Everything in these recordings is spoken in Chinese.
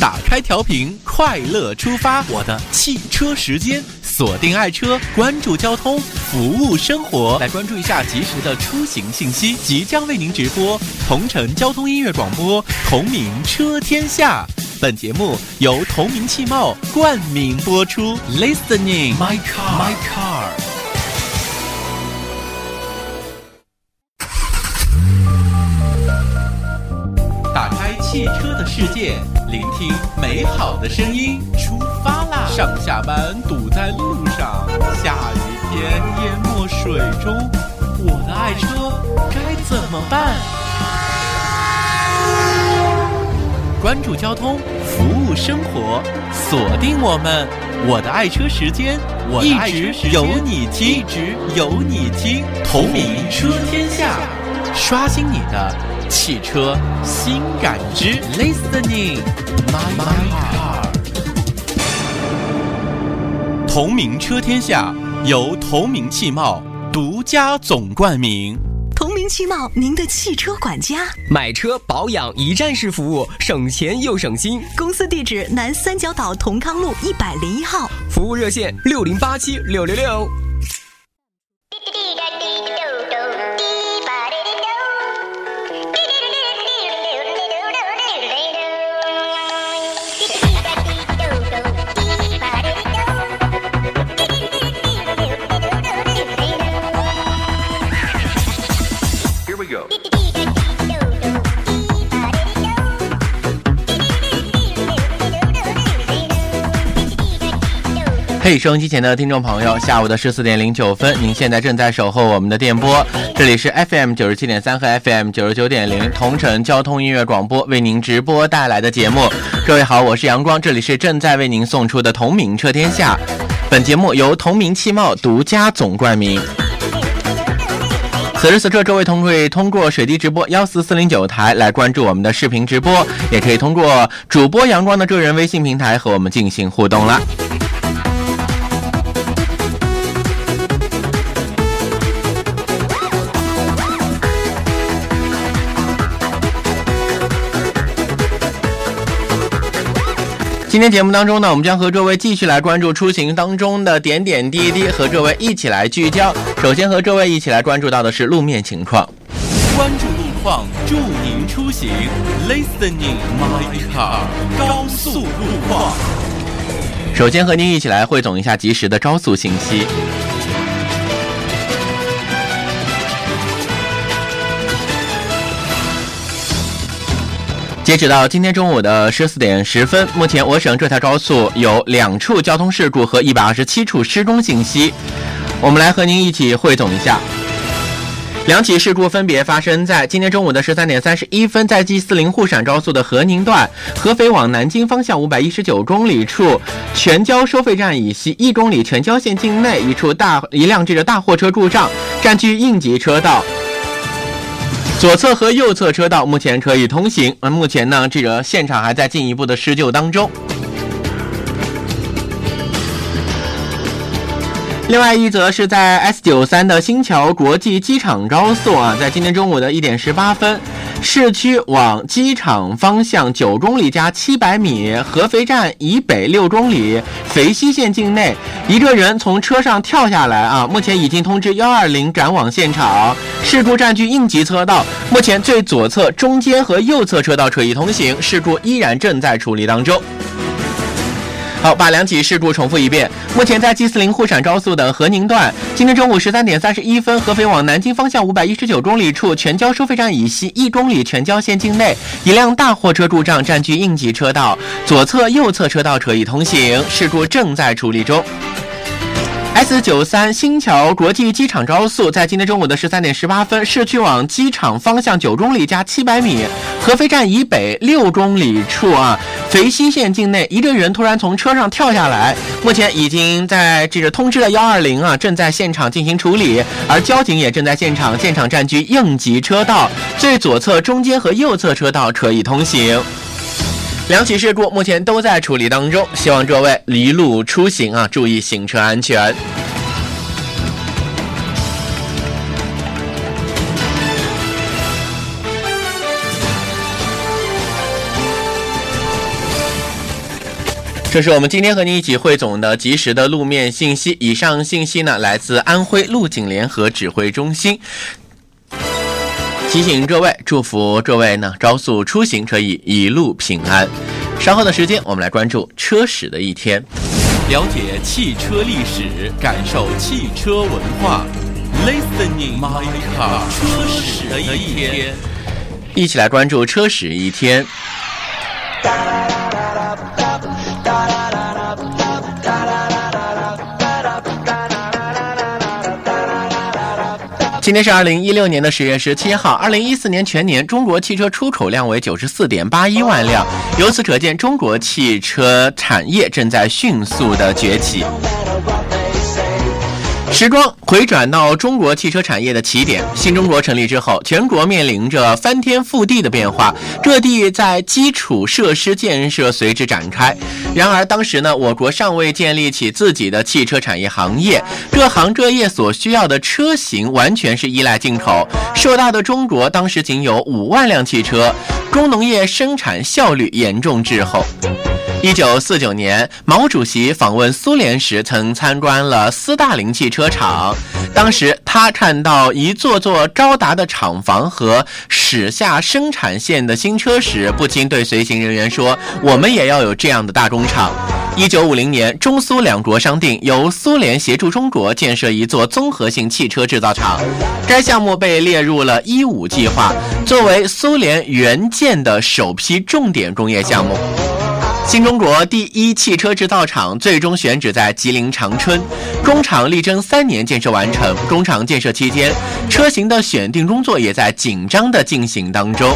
打开调频，快乐出发！我的汽车时间，锁定爱车，关注交通，服务生活。来关注一下及时的出行信息，即将为您直播同城交通音乐广播，同名车天下。本节目由同名汽贸冠名播出。Listening my car, my car. 世界，聆听美好的声音，出发啦！上下班堵在路上，下雨天淹没水中，我的爱车该怎么办？关注交通，服务生活，锁定我们，我的爱车时间，我一直有你听，一直有你听，同名车天下，刷新你的汽车新感知，Listening my car，同名车天下由同名汽贸独家总冠名。同名汽贸，您的汽车管家，买车保养一站式服务，省钱又省心。公司地址：南三角岛同康路一百零一号，服务热线：六零八七六六六。嘿，收音机前的听众朋友，下午的十四点零九分，您现在正在守候我们的电波，这里是 FM 九十七点三和 FM 九十九点零同城交通音乐广播为您直播带来的节目。各位好，我是阳光，这里是正在为您送出的同名车天下，本节目由同名汽贸独家总冠名。此时此刻，各位同可以通过水滴直播幺四四零九台来关注我们的视频直播，也可以通过主播阳光的个人微信平台和我们进行互动了。今天节目当中呢，我们将和各位继续来关注出行当中的点点滴滴，和各位一起来聚焦。首先和各位一起来关注到的是路面情况，关注路况，助您出行。Listening my car，高速路况。首先和您一起来汇总一下及时的高速信息。截止到今天中午的十四点十分，目前我省这条高速有两处交通事故和一百二十七处施工信息。我们来和您一起汇总一下，两起事故分别发生在今天中午的十三点三十一分，在 G 四零沪陕高速的和宁段合肥往南京方向五百一十九公里处全交收费站以西一公里全交线境内一处大一辆这个大货车故障，占据应急车道。左侧和右侧车道目前可以通行，而目前呢，这个现场还在进一步的施救当中。另外一则是在 S 九三的新桥国际机场高速啊，在今天中午的一点十八分，市区往机场方向九公里加七百米，合肥站以北六公里，肥西县境内，一个人从车上跳下来啊，目前已经通知幺二零赶往现场。事故占据应急车道，目前最左侧、中间和右侧车道可以通行，事故依然正在处理当中。好，把两起事故重复一遍。目前在 G 四零沪陕高速的和宁段，今天中午十三点三十一分，合肥往南京方向五百一十九公里处全椒收费站以西一公里全椒县境内，一辆大货车故障占据应急车道，左侧、右侧车道可以通行，事故正在处理中。S 九三新桥国际机场高速在今天中午的十三点十八分，市区往机场方向九公里加七百米，合肥站以北六公里处啊，肥西县境内，一个人突然从车上跳下来，目前已经在这个通知了幺二零啊，正在现场进行处理，而交警也正在现场，现场占据应急车道，最左侧、中间和右侧车道可以通行。两起事故目前都在处理当中，希望各位离路出行啊，注意行车安全。这是我们今天和您一起汇总的及时的路面信息。以上信息呢，来自安徽路警联合指挥中心。提醒各位，祝福各位呢，高速出行可以一路平安。稍后的时间，我们来关注车史的一天，了解汽车历史，感受汽车文化。Listening my car，车史的一天，一起来关注车史一天。今天是二零一六年的十月十七号，二零一四年全年中国汽车出口量为九十四点八一万辆，由此可见，中国汽车产业正在迅速的崛起。时光回转到中国汽车产业的起点，新中国成立之后，全国面临着翻天覆地的变化，各地在基础设施建设随之展开。然而当时呢，我国尚未建立起自己的汽车产业行业，各行各业所需要的车型完全是依赖进口。硕大的中国当时仅有五万辆汽车，工农业生产效率严重滞后。一九四九年，毛主席访问苏联时，曾参观了斯大林汽车车厂。当时他看到一座座高达的厂房和驶下生产线的新车时，不禁对随行人员说：“我们也要有这样的大工厂。”一九五零年，中苏两国商定，由苏联协助中国建设一座综合性汽车制造厂。该项目被列入了“一五”计划，作为苏联援建的首批重点工业项目。新中国第一汽车制造厂最终选址在吉林长春，工厂力争三年建设完成。工厂建设期间，车型的选定工作也在紧张的进行当中。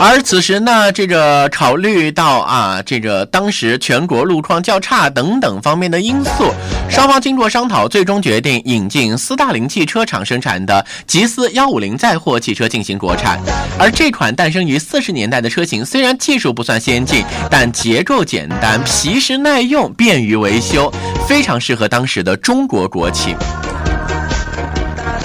而此时呢，这个考虑到啊，这个当时全国路况较差等等方面的因素，双方经过商讨，最终决定引进斯大林汽车厂生产的吉斯幺五零载货汽车进行国产。而这款诞生于四十年代的车型，虽然技术不算先进，但结构简单、皮实耐用、便于维修，非常适合当时的中国国情。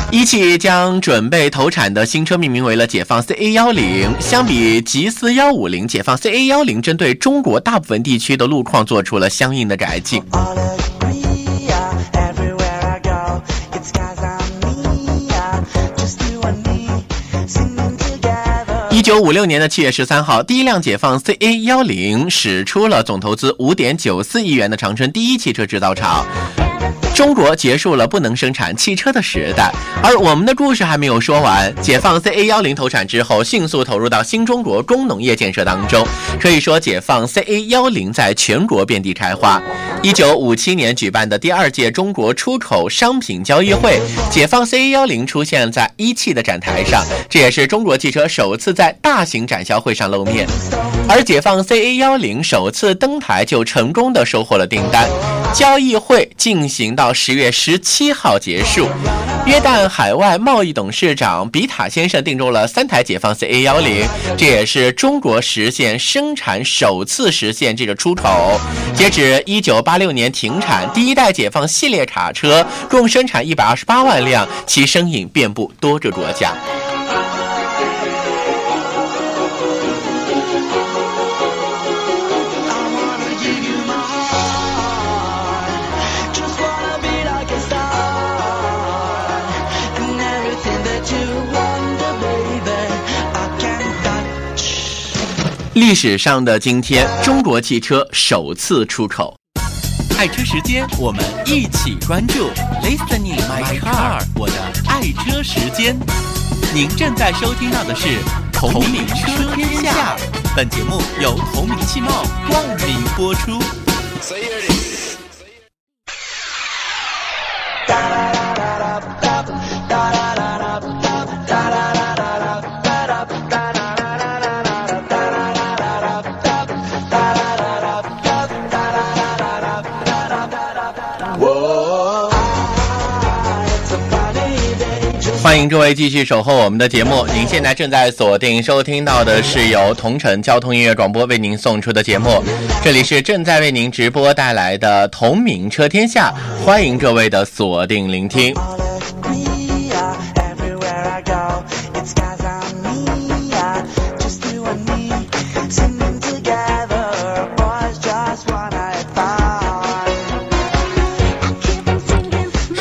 一汽将准备投产的新车命名为了解放 CA 幺零。相比吉斯幺五零，解放 CA 幺零针对中国大部分地区的路况做出了相应的改进。一九五六年的七月十三号，第一辆解放 CA 幺零驶出了总投资五点九四亿元的长春第一汽车制造厂。中国结束了不能生产汽车的时代，而我们的故事还没有说完。解放 CA 幺零投产之后，迅速投入到新中国工农业建设当中，可以说解放 CA 幺零在全国遍地开花。一九五七年举办的第二届中国出口商品交易会，解放 CA 幺零出现在一汽的展台上，这也是中国汽车首次在大型展销会上露面。而解放 CA 幺零首次登台就成功的收获了订单，交易会进行到。到十月十七号结束，约旦海外贸易董事长比塔先生订购了三台解放 CA 幺零，这也是中国实现生产首次实现这个出口。截止一九八六年停产，第一代解放系列卡车共生产一百二十八万辆，其身影遍布多个国家。历史上的今天，中国汽车首次出口。爱车时间，我们一起关注。Listening my car，我的爱车时间。您正在收听到的是《同名车天下》，本节目由同名汽贸冠名播出。欢迎各位继续守候我们的节目。您现在正在锁定收听到的是由同城交通音乐广播为您送出的节目，这里是正在为您直播带来的同名车天下，欢迎各位的锁定聆听。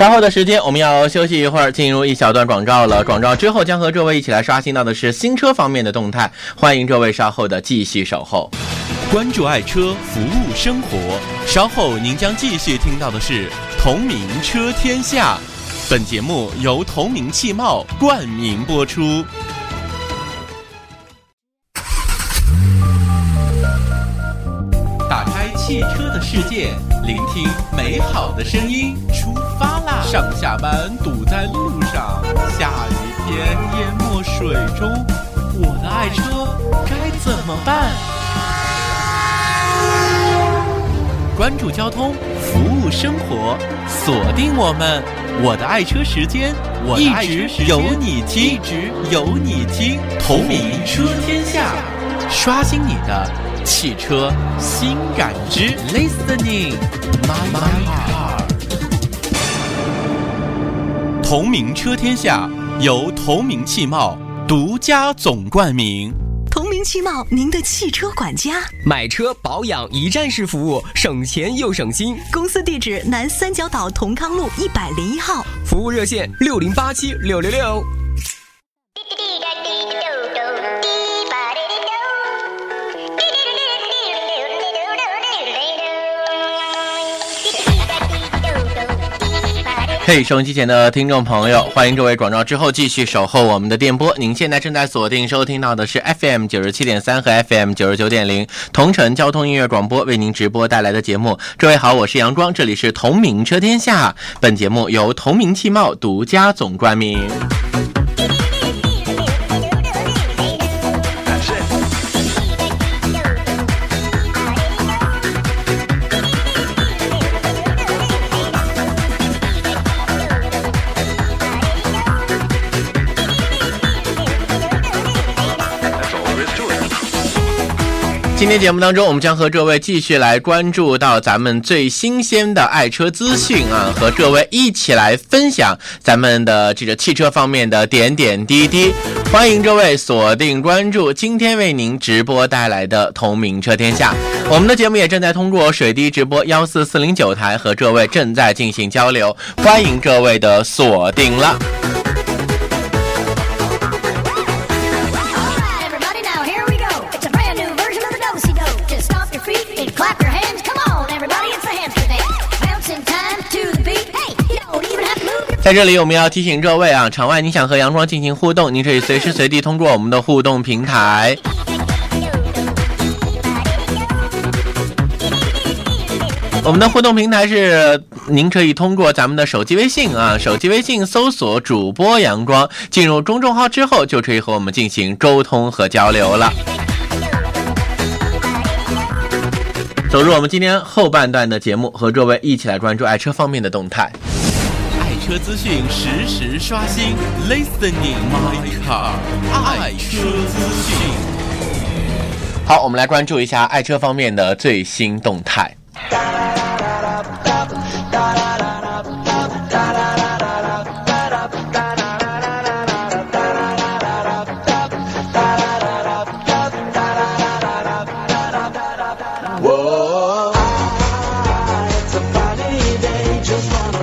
稍后的时间，我们要休息一会儿，进入一小段广告了。广告之后，将和各位一起来刷新到的是新车方面的动态。欢迎各位稍后的继续守候，关注爱车，服务生活。稍后您将继续听到的是同名车天下。本节目由同名汽贸冠名播出。打开汽车的世界，聆听美好的声音，出发。上下班堵在路上，下雨天淹没水中，我的爱车该怎么办？关注交通，服务生活，锁定我们，我的爱车时间，我一直有你听，一直有你听，同名车天下，刷新你的汽车新感知，Listening my car。同名车天下由同名汽贸独家总冠名。同名汽贸，您的汽车管家，买车保养一站式服务，省钱又省心。公司地址：南三角岛同康路一百零一号，服务热线：六零八七六六六。嘿，收音机前的听众朋友，欢迎各位广告之后继续守候我们的电波。您现在正在锁定收听到的是 FM 九十七点三和 FM 九十九点零同城交通音乐广播为您直播带来的节目。各位好，我是阳光，这里是同名车天下。本节目由同名汽贸独家总冠名。今天节目当中，我们将和各位继续来关注到咱们最新鲜的爱车资讯啊，和各位一起来分享咱们的这个汽车方面的点点滴滴。欢迎各位锁定关注今天为您直播带来的同名车天下。我们的节目也正在通过水滴直播幺四四零九台和各位正在进行交流，欢迎各位的锁定了。在这里，我们要提醒各位啊，场外你想和阳光进行互动，您可以随时随地通过我们的互动平台。我们的互动平台是，您可以通过咱们的手机微信啊，手机微信搜索主播阳光，进入公众号之后，就可以和我们进行沟通和交流了。走入我们今天后半段的节目，和各位一起来关注爱车方面的动态。车资讯实时刷新，Listening My Car，爱车资讯。好，我们来关注一下爱车方面的最新动态。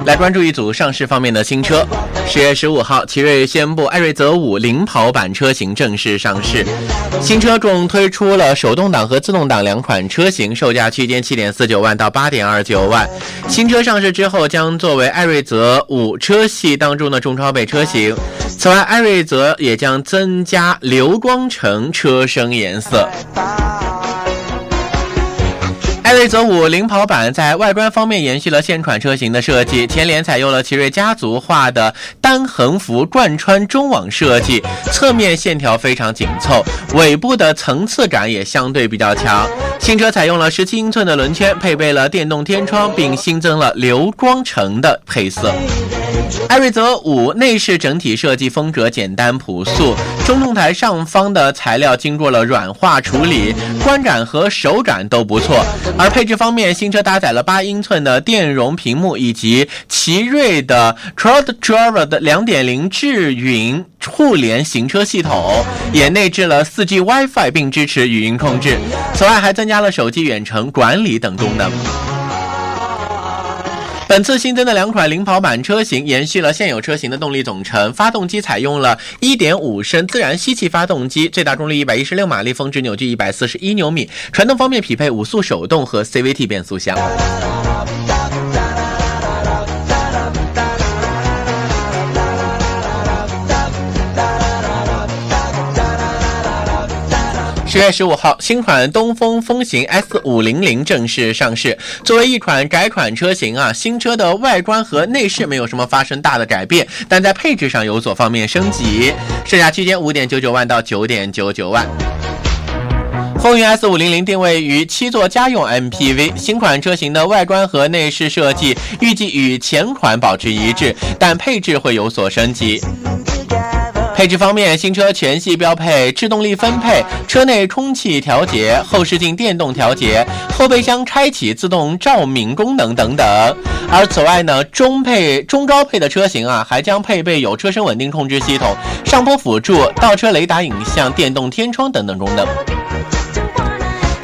来关注一组上市方面的新车。十月十五号，奇瑞宣布艾瑞泽五领跑版车型正式上市。新车共推出了手动挡和自动挡两款车型，售价区间七点四九万到八点二九万。新车上市之后，将作为艾瑞泽五车系当中的中超配车型。此外，艾瑞泽也将增加流光橙车身颜色。瑞泽五领跑版在外观方面延续了现款车型的设计，前脸采用了奇瑞家族化的单横幅贯穿中网设计，侧面线条非常紧凑，尾部的层次感也相对比较强。新车采用了十七英寸的轮圈，配备了电动天窗，并新增了流光橙的配色。艾瑞泽五内饰整体设计风格简单朴素，中控台上方的材料经过了软化处理，观感和手感都不错。而配置方面，新车搭载了八英寸的电容屏幕以及奇瑞的 Cloud Driver 的2.0智云互联行车系统，也内置了 4G WiFi 并支持语音控制。此外，还增加了手机远程管理等功能。本次新增的两款领跑版车型延续了现有车型的动力总成，发动机采用了1.5升自然吸气发动机，最大功率116马力，峰值扭矩141牛米。传动方面匹配五速手动和 CVT 变速箱。十月十五号，新款东风风行 S 五零零正式上市。作为一款改款车型啊，新车的外观和内饰没有什么发生大的改变，但在配置上有所方面升级，售价区间五点九九万到九点九九万。风云 S 五零零定位于七座家用 MPV，新款车型的外观和内饰设计预计与前款保持一致，但配置会有所升级。配置方面，新车全系标配制动力分配、车内空气调节、后视镜电动调节、后备箱开启自动照明功能等等。而此外呢，中配、中高配的车型啊，还将配备有车身稳定控制系统、上坡辅助、倒车雷达影像、电动天窗等等功能。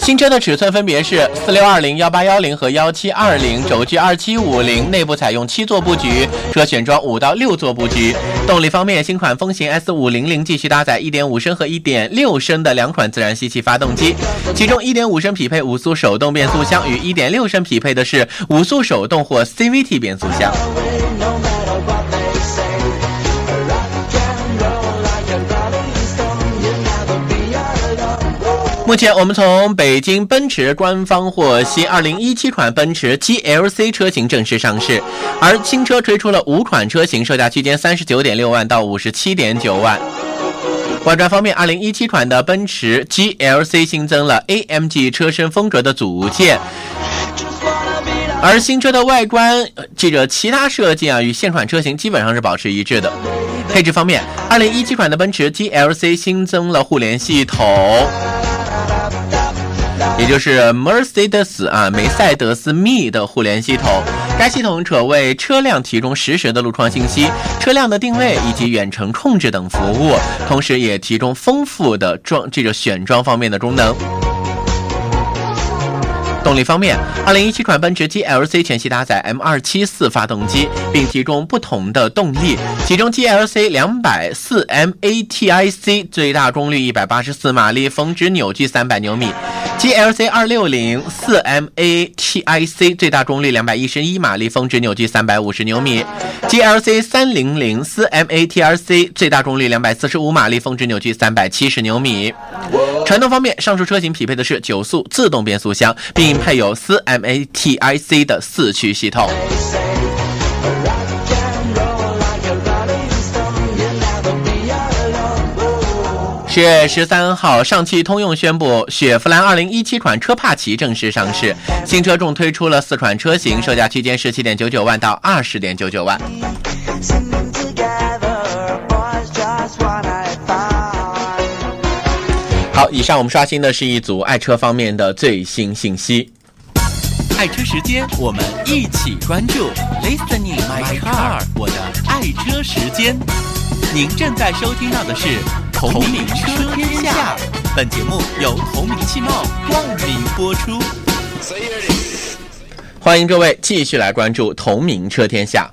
新车的尺寸分别是四六二零、幺八幺零和幺七二零，轴距二七五零，内部采用七座布局，车选装五到六座布局。动力方面，新款风行 S 五零零继续搭载一点五升和一点六升的两款自然吸气发动机，其中一点五升匹配五速手动变速箱，与一点六升匹配的是五速手动或 CVT 变速箱。目前，我们从北京奔驰官方获悉，2017款奔驰 GLC 车型正式上市，而新车推出了五款车型，售价区间39.6万到57.9万。外观方面，2017款的奔驰 GLC 新增了 AMG 车身风格的组件，而新车的外观这个其他设计啊，与现款车型基本上是保持一致的。配置方面，2017款的奔驰 GLC 新增了互联系统。也就是 Mercedes 啊，梅赛德斯 Me 的互联系统，该系统可为车辆提供实时的路况信息、车辆的定位以及远程控制等服务，同时也提供丰富的装这个选装方面的功能。动力方面，2017款奔驰 GLC 全系搭载 M274 发动机，并提供不同的动力。其中 GLC 204 MATIC 最大功率184马力，峰值扭矩300牛米；GLC 260 4MATIC 最大功率211马力，峰值扭矩350牛米；GLC 300 4MATIC 最大功率245马力，峰值扭矩370牛米。传动方面，上述车型匹配的是九速自动变速箱，并配有 4MATIC 的四驱系统。十月十三号，上汽通用宣布，雪佛兰2017款车帕奇正式上市。新车共推出了四款车型，售价区间十七点九九万到二十点九九万。好，以上我们刷新的是一组爱车方面的最新信息。爱车时间，我们一起关注。Listening my car，我的爱车时间。您正在收听到的是《同名车天下》，本节目由同名汽贸冠名播出。欢迎各位继续来关注《同名车天下》。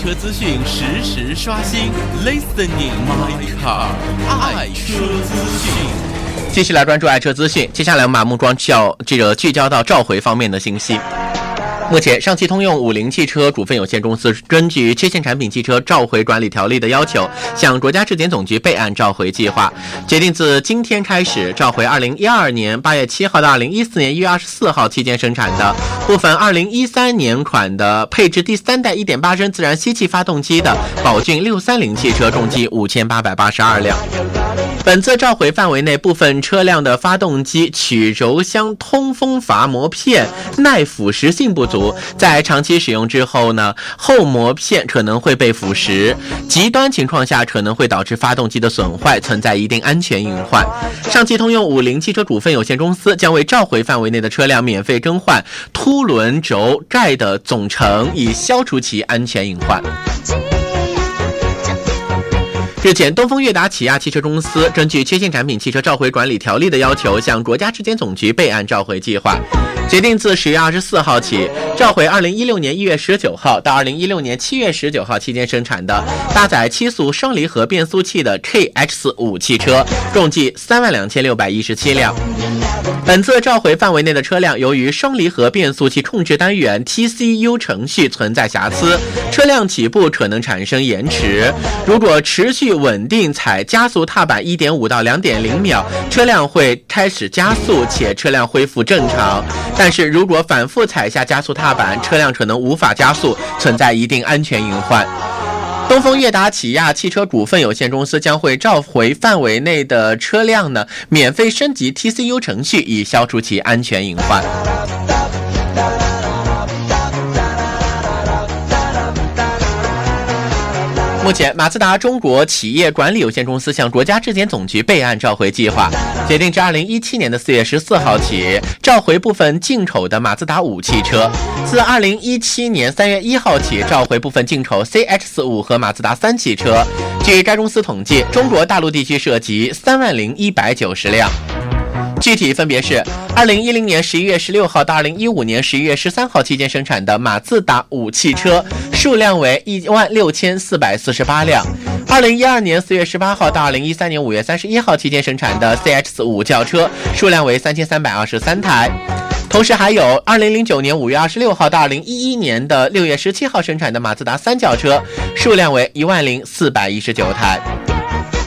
车资讯实时刷新，Listening my car，爱车资讯。继续来关注爱车资讯。接下来我们把目光聚焦这个聚焦到召回方面的信息。目前，上汽通用五菱汽车股份有限公司根据《缺陷产品汽车召回管理条例》的要求，向国家质检总局备案召回计划，决定自今天开始召回2012年8月7号到2014年1月24号期间生产的部分2013年款的配置第三代1.8升自然吸气发动机的宝骏630汽车，共计5882辆。本次召回范围内部分车辆的发动机曲轴箱通风阀膜片耐腐蚀性不足，在长期使用之后呢，后膜片可能会被腐蚀，极端情况下可能会导致发动机的损坏，存在一定安全隐患。上汽通用五菱汽车股份有限公司将为召回范围内的车辆免费更换凸轮轴盖的总成，以消除其安全隐患。日前，东风悦达起亚汽车公司根据缺陷产品汽车召回管理条例的要求，向国家质检总局备案召回计划，决定自十月二十四号起召回二零一六年一月十九号到二零一六年七月十九号期间生产的搭载七速双离合变速器的 KX 五汽车，共计三万两千六百一十七辆。本次召回范围内的车辆，由于双离合变速器控制单元 TCU 程序存在瑕疵，车辆起步可能产生延迟。如果持续稳定踩加速踏板一点五到两点零秒，车辆会开始加速，且车辆恢复正常。但是如果反复踩下加速踏板，车辆可能无法加速，存在一定安全隐患。东风悦达起亚汽车股份有限公司将会召回范围内的车辆呢，免费升级 TCU 程序，以消除其安全隐患。目前，马自达中国企业管理有限公司向国家质检总局备案召回计划，决定至二零一七年的四月十四号起召回部分进口的马自达五汽车；自二零一七年三月一号起召回部分进口 CX 五和马自达三汽车。据该公司统计，中国大陆地区涉及三万零一百九十辆。具体分别是：二零一零年十一月十六号到二零一五年十一月十三号期间生产的马自达五汽车，数量为一万六千四百四十八辆；二零一二年四月十八号到二零一三年五月三十一号期间生产的 CX 五轿车，数量为三千三百二十三台。同时还有二零零九年五月二十六号到二零一一年的六月十七号生产的马自达三轿车，数量为一万零四百一十九台。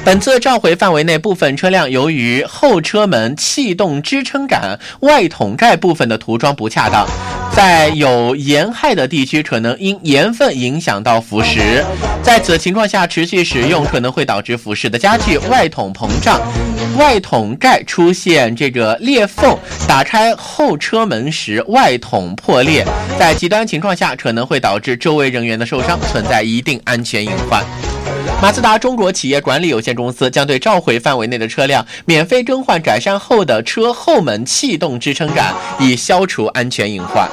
本次召回范围内部分车辆，由于后车门气动支撑杆外筒盖部分的涂装不恰当，在有盐害的地区，可能因盐分影响到腐蚀。在此情况下，持续使用可能会导致腐蚀的加剧，外筒膨胀，外筒盖出现这个裂缝，打开后车门时外筒破裂。在极端情况下，可能会导致周围人员的受伤，存在一定安全隐患。马自达中国企业管理有限公司将对召回范围内的车辆免费更换改善后的车后门气动支撑杆，以消除安全隐患。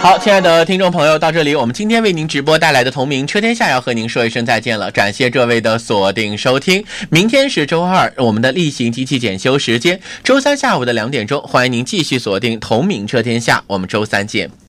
好，亲爱的听众朋友，到这里我们今天为您直播带来的同名车天下要和您说一声再见了，感谢各位的锁定收听。明天是周二，我们的例行机器检修时间，周三下午的两点钟，欢迎您继续锁定同名车天下，我们周三见。